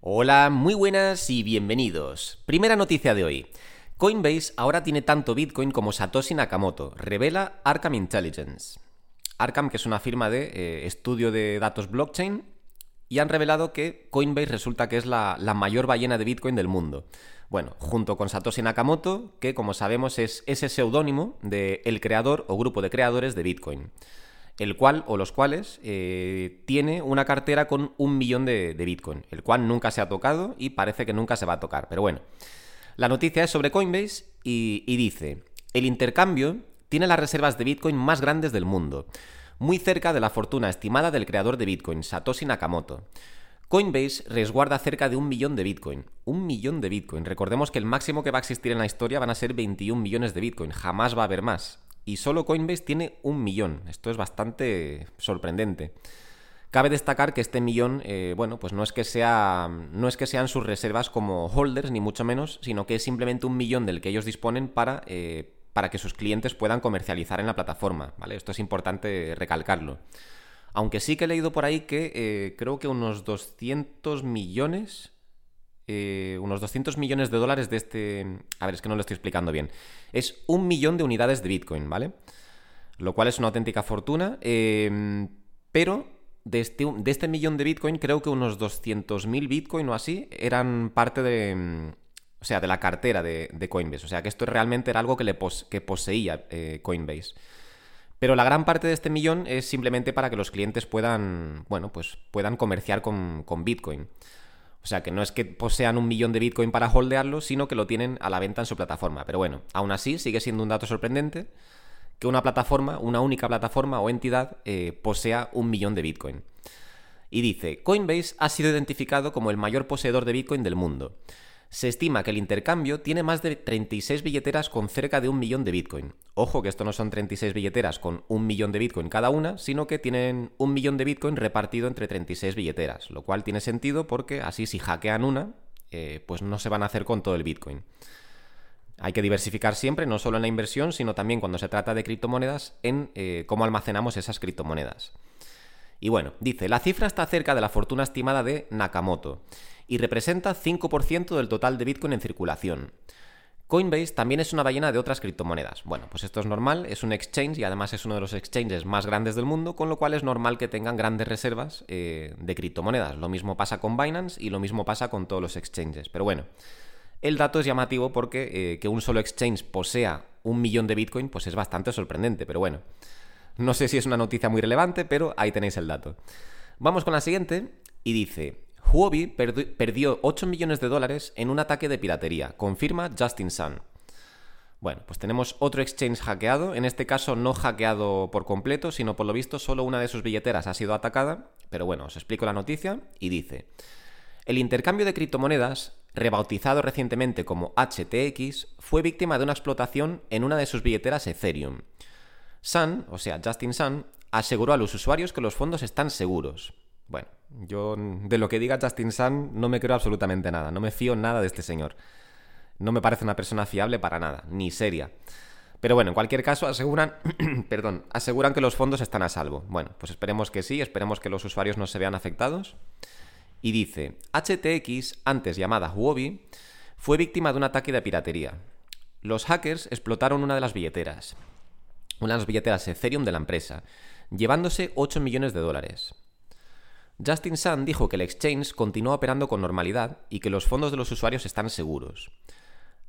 Hola, muy buenas y bienvenidos. Primera noticia de hoy. Coinbase ahora tiene tanto Bitcoin como Satoshi Nakamoto, revela Arkham Intelligence. Arkham, que es una firma de eh, estudio de datos blockchain, y han revelado que Coinbase resulta que es la, la, mayor ballena de Bitcoin del mundo. Bueno, junto con Satoshi Nakamoto, que como sabemos es ese seudónimo de el creador o grupo de creadores de Bitcoin el cual o los cuales eh, tiene una cartera con un millón de, Bitcoin, el cual nunca se ha tocado y parece que nunca se va a tocar. Pero bueno, la noticia es sobre Coinbase y, y dice, el intercambio tiene las reservas de Bitcoin más grandes del mundo, muy cerca de la fortuna estimada del creador de Bitcoin, Satoshi Nakamoto. Coinbase resguarda cerca de un millón de Bitcoin. Un millón de Bitcoin. Recordemos que el máximo que va a existir en la historia van a ser 21 millones de Bitcoin. Jamás va a haber más y solo Coinbase tiene un millón. Esto es bastante sorprendente. Cabe destacar que este millón, eh, bueno, pues no es que sea. no es que sean sus reservas como holders, ni mucho menos, sino que es simplemente un millón del que ellos disponen para, eh, para que sus clientes puedan comercializar en la plataforma. ¿Vale? Esto es importante recalcarlo. Aunque sí que he leído por ahí que eh, creo que unos 200 millones eh, unos 200 millones de dólares de este... A ver, es que no lo estoy explicando bien. Es un millón de unidades de Bitcoin, ¿vale? Lo cual es una auténtica fortuna. Em, pero de este, de este, millón de Bitcoin, creo que unos 200.000 Bitcoin o así eran parte de... O sea, de la cartera de, Coinbase. O sea, que esto realmente era algo que, le que poseía eh, Coinbase. Pero la gran parte de este millón es simplemente para que los clientes puedan, bueno, pues puedan comerciar con, con Bitcoin. O sea, que no es que posean un millón de Bitcoin para holdearlo, sino que lo tienen a la venta en su plataforma. Pero bueno, aún así sigue siendo un dato sorprendente que una plataforma, una única plataforma o entidad, eh, posea un millón de Bitcoin. Y dice, Coinbase ha sido identificado como el mayor poseedor de Bitcoin del mundo. Se estima que el intercambio tiene más de 36 billeteras con cerca de un millón de Bitcoin. Ojo que esto no son 36 billeteras con un millón de Bitcoin cada una, sino que tienen un millón de Bitcoin repartido entre 36 billeteras, lo cual tiene sentido porque así si hackean una, eh, pues no se van a hacer con todo el Bitcoin. Hay que diversificar siempre, no solo en la inversión, sino también cuando se trata de criptomonedas, en eh, cómo almacenamos esas criptomonedas. Y bueno, dice, la cifra está cerca de la fortuna estimada de Nakamoto y representa 5% del total de Bitcoin en circulación. Coinbase también es una ballena de otras criptomonedas. Bueno, pues esto es normal, es un exchange y además es uno de los exchanges más grandes del mundo, con lo cual es normal que tengan grandes reservas eh, de criptomonedas. Lo mismo pasa con Binance y lo mismo pasa con todos los exchanges. Pero bueno, el dato es llamativo porque eh, que un solo exchange posea un millón de Bitcoin, pues es bastante sorprendente, pero bueno. No sé si es una noticia muy relevante, pero ahí tenéis el dato. Vamos con la siguiente y dice, Huobi perdió 8 millones de dólares en un ataque de piratería, confirma Justin Sun. Bueno, pues tenemos otro exchange hackeado, en este caso no hackeado por completo, sino por lo visto solo una de sus billeteras ha sido atacada, pero bueno, os explico la noticia y dice, el intercambio de criptomonedas, rebautizado recientemente como HTX, fue víctima de una explotación en una de sus billeteras Ethereum. Sun, o sea, Justin Sun, aseguró a los usuarios que los fondos están seguros. Bueno, yo de lo que diga Justin Sun no me creo absolutamente nada, no me fío nada de este señor. No me parece una persona fiable para nada, ni seria. Pero bueno, en cualquier caso aseguran, perdón, aseguran que los fondos están a salvo. Bueno, pues esperemos que sí, esperemos que los usuarios no se vean afectados. Y dice, HTX, antes llamada Huobi, fue víctima de un ataque de piratería. Los hackers explotaron una de las billeteras, una de las billeteras Ethereum de la empresa, llevándose 8 millones de dólares. Justin Sun dijo que el exchange continúa operando con normalidad y que los fondos de los usuarios están seguros.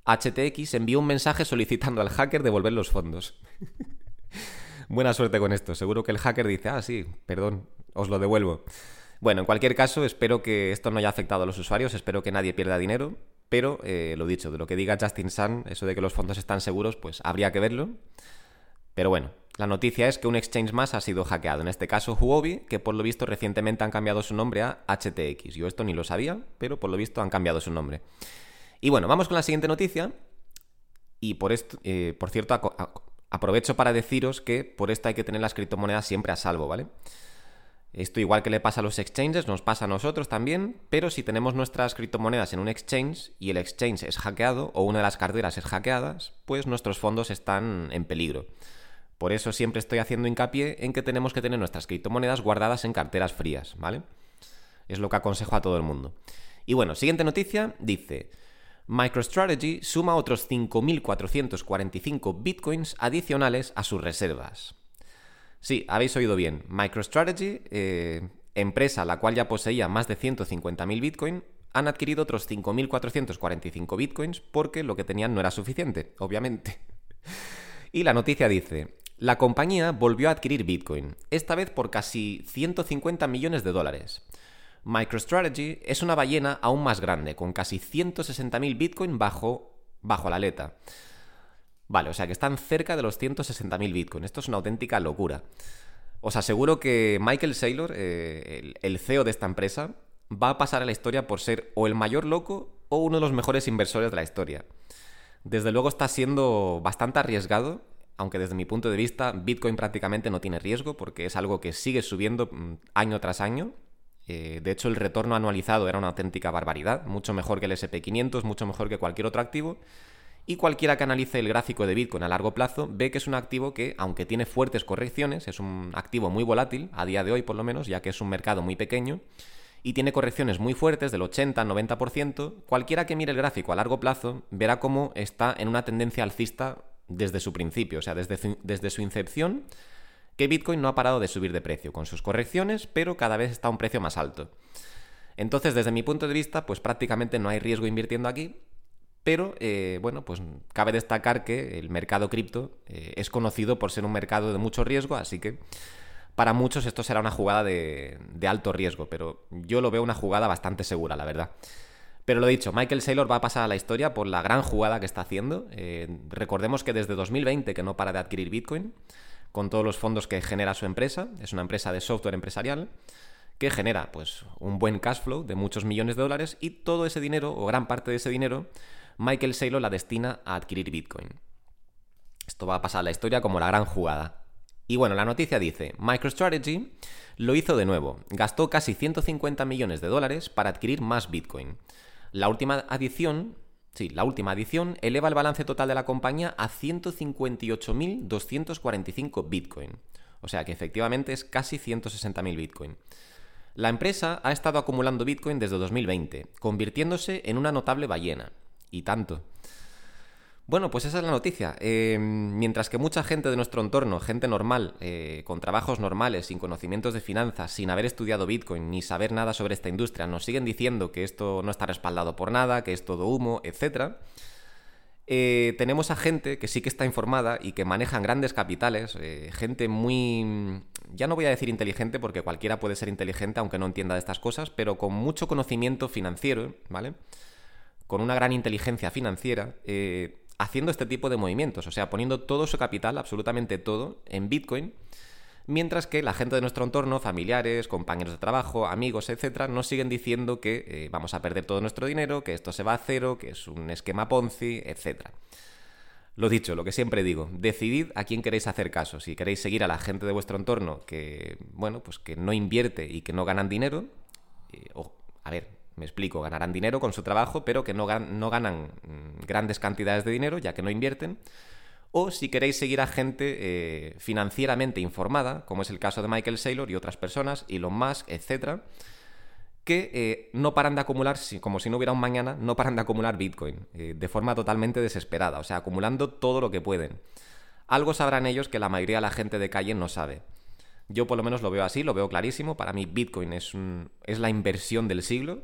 HTX envió un mensaje solicitando al hacker devolver los fondos. Buena suerte con esto. Seguro que el hacker dice, ah, sí, perdón, os lo devuelvo. Bueno, en cualquier caso, espero que esto no haya afectado a los usuarios, espero que nadie pierda dinero, pero eh, lo dicho, de lo que diga Justin Sun, eso de que los fondos están seguros, pues habría que verlo. Pero bueno, la noticia es que un exchange más ha sido hackeado, en este caso Huobi, que por lo visto recientemente han cambiado su nombre a HTX. Yo esto ni lo sabía, pero por lo visto han cambiado su nombre. Y bueno, vamos con la siguiente noticia. Y por esto, eh, por cierto, aprovecho para deciros que por esto hay que tener las criptomonedas siempre a salvo, ¿vale? Esto igual que le pasa a los exchanges, nos pasa a nosotros también, pero si tenemos nuestras criptomonedas en un exchange y el exchange es hackeado o una de las carteras es hackeada, pues nuestros fondos están en peligro. Por eso siempre estoy haciendo hincapié en que tenemos que tener nuestras criptomonedas guardadas en carteras frías, ¿vale? Es lo que aconsejo a todo el mundo. Y bueno, siguiente noticia, dice, MicroStrategy suma otros 5.445 bitcoins adicionales a sus reservas. Sí, habéis oído bien. MicroStrategy, eh, empresa la cual ya poseía más de 150.000 bitcoins, han adquirido otros 5.445 bitcoins porque lo que tenían no era suficiente, obviamente. Y la noticia dice, la compañía volvió a adquirir bitcoin, esta vez por casi 150 millones de dólares. MicroStrategy es una ballena aún más grande, con casi 160.000 bitcoin bajo, bajo la aleta. Vale, o sea que están cerca de los 160.000 bitcoin. Esto es una auténtica locura. Os aseguro que Michael Saylor, eh, el CEO de esta empresa, va a pasar a la historia por ser o el mayor loco o uno de los mejores inversores de la historia. Desde luego está siendo bastante arriesgado, aunque desde mi punto de vista Bitcoin prácticamente no tiene riesgo porque es algo que sigue subiendo mm, año tras año. Eh, de hecho, el retorno anualizado era una auténtica barbaridad, mucho mejor que el SP500, mucho mejor que cualquier otro activo. Y cualquiera que analice el gráfico de Bitcoin a largo plazo ve que es un activo que, aunque tiene fuertes correcciones, es un activo muy volátil, a día de hoy por lo menos, ya que es un mercado muy pequeño, y tiene correcciones muy fuertes del 80-90%, cualquiera que mire el gráfico a largo plazo verá cómo está en una tendencia alcista desde su principio, o sea, desde su, desde su incepción, que Bitcoin no ha parado de subir de precio, con sus correcciones, pero cada vez está a un precio más alto. Entonces, desde mi punto de vista, pues prácticamente no hay riesgo invirtiendo aquí, pero eh, bueno, pues cabe destacar que el mercado cripto eh, es conocido por ser un mercado de mucho riesgo, así que para muchos esto será una jugada de, alto riesgo, pero yo lo veo una jugada bastante segura, la verdad. Pero lo dicho, Michael Saylor va a pasar a la historia por la gran jugada que está haciendo. Eh, recordemos que desde 2020 que no para de adquirir Bitcoin, con todos los fondos que genera su empresa, es una empresa de software empresarial que genera pues un buen cash flow de muchos millones de dólares y todo ese dinero o gran parte de ese dinero Michael Saylor la destina a adquirir Bitcoin. Esto va a pasar a la historia como la gran jugada. Y bueno, la noticia dice, MicroStrategy lo hizo de nuevo, gastó casi 150 millones de dólares para adquirir más Bitcoin. La última adición, sí, la última adición eleva el balance total de la compañía a 158.245 Bitcoin. O sea que efectivamente es casi 160.000 Bitcoin. La empresa ha estado acumulando Bitcoin desde 2020, convirtiéndose en una notable ballena. Y tanto. Bueno, pues esa es la noticia. Em, mientras que mucha gente de nuestro entorno, gente normal, eh, con trabajos normales, sin conocimientos de finanzas, sin haber estudiado Bitcoin ni saber nada sobre esta industria, nos siguen diciendo que esto no está respaldado por nada, que es todo humo, etc. Eh, tenemos a gente que sí que está informada y que manejan grandes capitales, eh, gente muy... Ya no voy a decir inteligente porque cualquiera puede ser inteligente aunque no entienda de estas cosas, pero con mucho conocimiento financiero, ¿vale? Con una gran inteligencia financiera, haciendo este tipo de movimientos, o sea, poniendo todo su capital, absolutamente todo, en Bitcoin, mientras que la gente de nuestro entorno, familiares, compañeros de trabajo, amigos, etcétera, nos siguen diciendo que eh, vamos a perder todo nuestro dinero, que esto se va a cero, que es un esquema Ponzi, etcétera. Lo dicho, lo que siempre digo, decidid a quién queréis hacer caso. Si queréis seguir a la gente de vuestro entorno que, bueno, pues que no invierte y que no ganan dinero, eh, o, a ver, me explico, ganarán dinero con su trabajo, pero que no, no ganan mm, grandes cantidades de dinero, ya que no invierten. O si queréis seguir a gente eh, financieramente informada, como es el caso de Michael Saylor y otras personas, Elon Musk, etc., que eh, no paran de acumular, como si no hubiera un mañana, no paran de acumular Bitcoin, eh, de forma totalmente desesperada, o sea, acumulando todo lo que pueden. Algo sabrán ellos que la mayoría de la gente de calle no sabe. Yo por lo menos lo veo así, lo veo clarísimo. Para mí Bitcoin es, es la inversión del siglo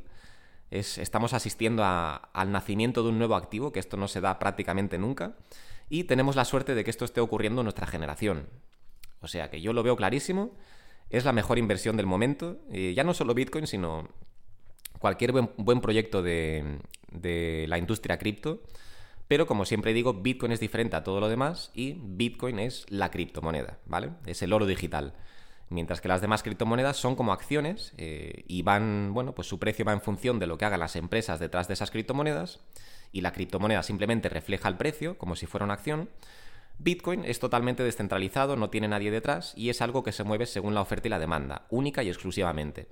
estamos asistiendo al nacimiento de un nuevo activo, que esto no se da prácticamente nunca, y tenemos la suerte de que esto esté ocurriendo en nuestra generación. O sea que yo lo veo clarísimo, es la mejor inversión del momento, ya no solo Bitcoin, sino cualquier buen, proyecto de, de la industria cripto. Pero como siempre digo, Bitcoin es diferente a todo lo demás y Bitcoin es la criptomoneda, ¿vale? Es el oro digital mientras que las demás criptomonedas son como acciones eh, y van, bueno, pues su precio va en función de lo que hagan las empresas detrás de esas criptomonedas y la criptomoneda simplemente refleja el precio como si fuera una acción. Bitcoin es totalmente descentralizado, no tiene nadie detrás y es algo que se mueve según la oferta y la demanda, única y exclusivamente.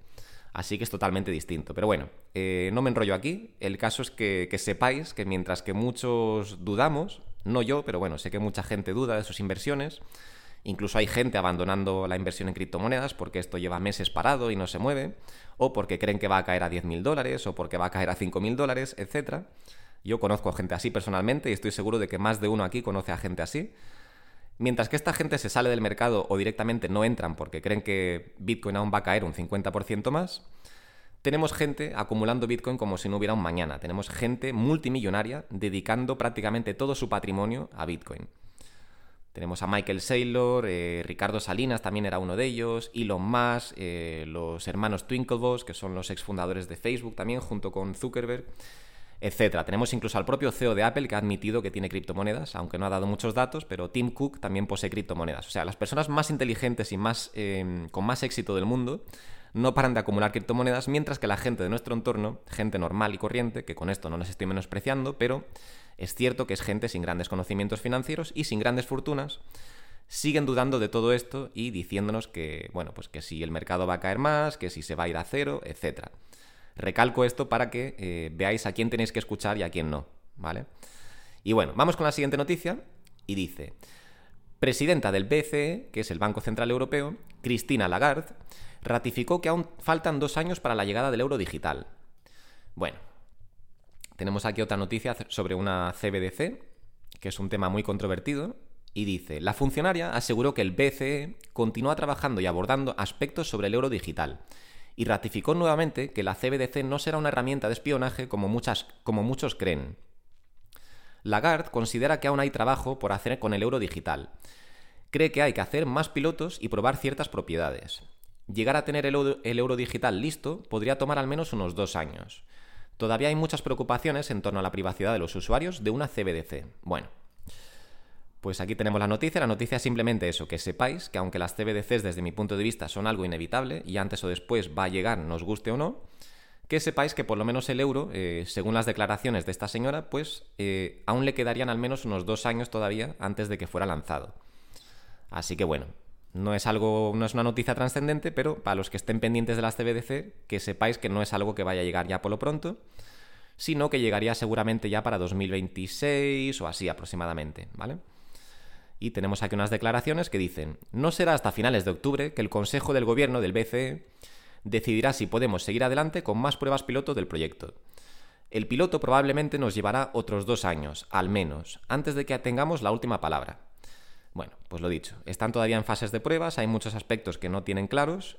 Así que es totalmente distinto. Pero bueno, eh, no me enrollo aquí. El caso es que, que sepáis que mientras que muchos dudamos, no yo, pero bueno, sé que mucha gente duda de sus inversiones, Incluso hay gente abandonando la inversión en criptomonedas porque esto lleva meses parado y no se mueve, o porque creen que va a caer a 10.000 dólares, o porque va a caer a 5.000 dólares, etc. Yo conozco a gente así personalmente y estoy seguro de que más de uno aquí conoce a gente así. Mientras que esta gente se sale del mercado o directamente no entran porque creen que Bitcoin aún va a caer un 50% más, tenemos gente acumulando Bitcoin como si no hubiera un mañana. Tenemos gente multimillonaria dedicando prácticamente todo su patrimonio a Bitcoin. Tenemos a Michael Saylor, eh, Ricardo Salinas también era uno de ellos, Elon Musk, eh, los hermanos Twinkleboss, que son los exfundadores de Facebook también, junto con Zuckerberg, etc. Tenemos incluso al propio CEO de Apple que ha admitido que tiene criptomonedas, aunque no ha dado muchos datos, pero Tim Cook también posee criptomonedas. O sea, las personas más inteligentes y más, em, con más éxito del mundo no paran de acumular criptomonedas, mientras que la gente de nuestro entorno, gente normal y corriente, que con esto no nos estoy menospreciando, pero es cierto que es gente sin grandes conocimientos financieros y sin grandes fortunas, siguen dudando de todo esto y diciéndonos que, bueno, pues que si el mercado va a caer más, que si se va a ir a cero, etc. Recalco esto para que eh, veáis a quién tenéis que escuchar y a quién no, ¿vale? Y bueno, vamos con la siguiente noticia y dice, presidenta del BCE, que es el Banco Central Europeo, Cristina Lagarde, ratificó que aún faltan dos años para la llegada del euro digital. Bueno, tenemos aquí otra noticia sobre una CBDC, que es un tema muy controvertido, y dice, la funcionaria aseguró que el BCE continúa trabajando y abordando aspectos sobre el euro digital, y ratificó nuevamente que la CBDC no será una herramienta de espionaje como, muchas, como muchos creen. Lagarde considera que aún hay trabajo por hacer con el euro digital. Cree que hay que hacer más pilotos y probar ciertas propiedades. Llegar a tener el euro, digital listo podría tomar al menos unos dos años. Todavía hay muchas preocupaciones en torno a la privacidad de los usuarios de una CBDC. Bueno, pues aquí tenemos la noticia. La noticia es simplemente eso, que sepáis que aunque las CBDCs desde mi punto de vista son algo inevitable y antes o después va a llegar, nos guste o no, que sepáis que por lo menos el euro, eh, según las declaraciones de esta señora, pues eh, aún le quedarían al menos unos dos años todavía antes de que fuera lanzado. Así que bueno, no es algo, no es una noticia trascendente, pero para los que estén pendientes de las CBDC, que sepáis que no es algo que vaya a llegar ya por lo pronto, sino que llegaría seguramente ya para 2026 o así aproximadamente, ¿vale? Y tenemos aquí unas declaraciones que dicen, no será hasta finales de octubre que el Consejo del Gobierno del BCE decidirá si podemos seguir adelante con más pruebas piloto del proyecto. El piloto probablemente nos llevará otros dos años, al menos, antes de que tengamos la última palabra. Bueno, pues lo dicho, están todavía en fases de pruebas, hay muchos aspectos que no tienen claros,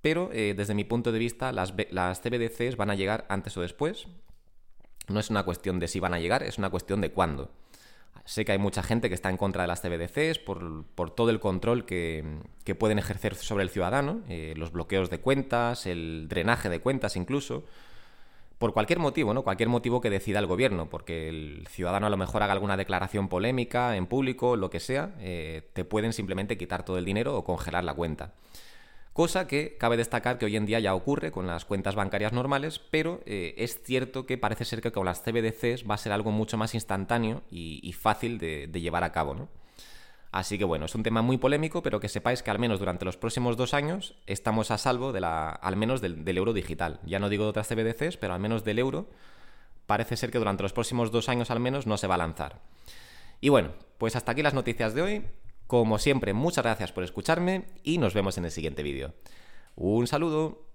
pero eh, desde mi punto de vista las, las CBDCs van a llegar antes o después. No es una cuestión de si van a llegar, es una cuestión de cuándo. Sé que hay mucha gente que está en contra de las CBDCs por, todo el control que, pueden ejercer sobre el ciudadano, eh, los bloqueos de cuentas, el drenaje de cuentas incluso por cualquier motivo, ¿no? Cualquier motivo que decida el gobierno, porque el ciudadano a lo mejor haga alguna declaración polémica en público, lo que sea, eh, te pueden simplemente quitar todo el dinero o congelar la cuenta. Cosa que cabe destacar que hoy en día ya ocurre con las cuentas bancarias normales, pero eh, es cierto que parece ser que con las CBDCs va a ser algo mucho más instantáneo y, fácil de, de llevar a cabo, ¿no? Así que bueno, es un tema muy polémico, pero que sepáis que al menos durante los próximos dos años estamos a salvo de la, al menos del, euro digital. Ya no digo de otras CBDCs, pero al menos del euro parece ser que durante los próximos dos años al menos no se va a lanzar. Y bueno, pues hasta aquí las noticias de hoy. Como siempre, muchas gracias por escucharme y nos vemos en el siguiente vídeo. Un saludo.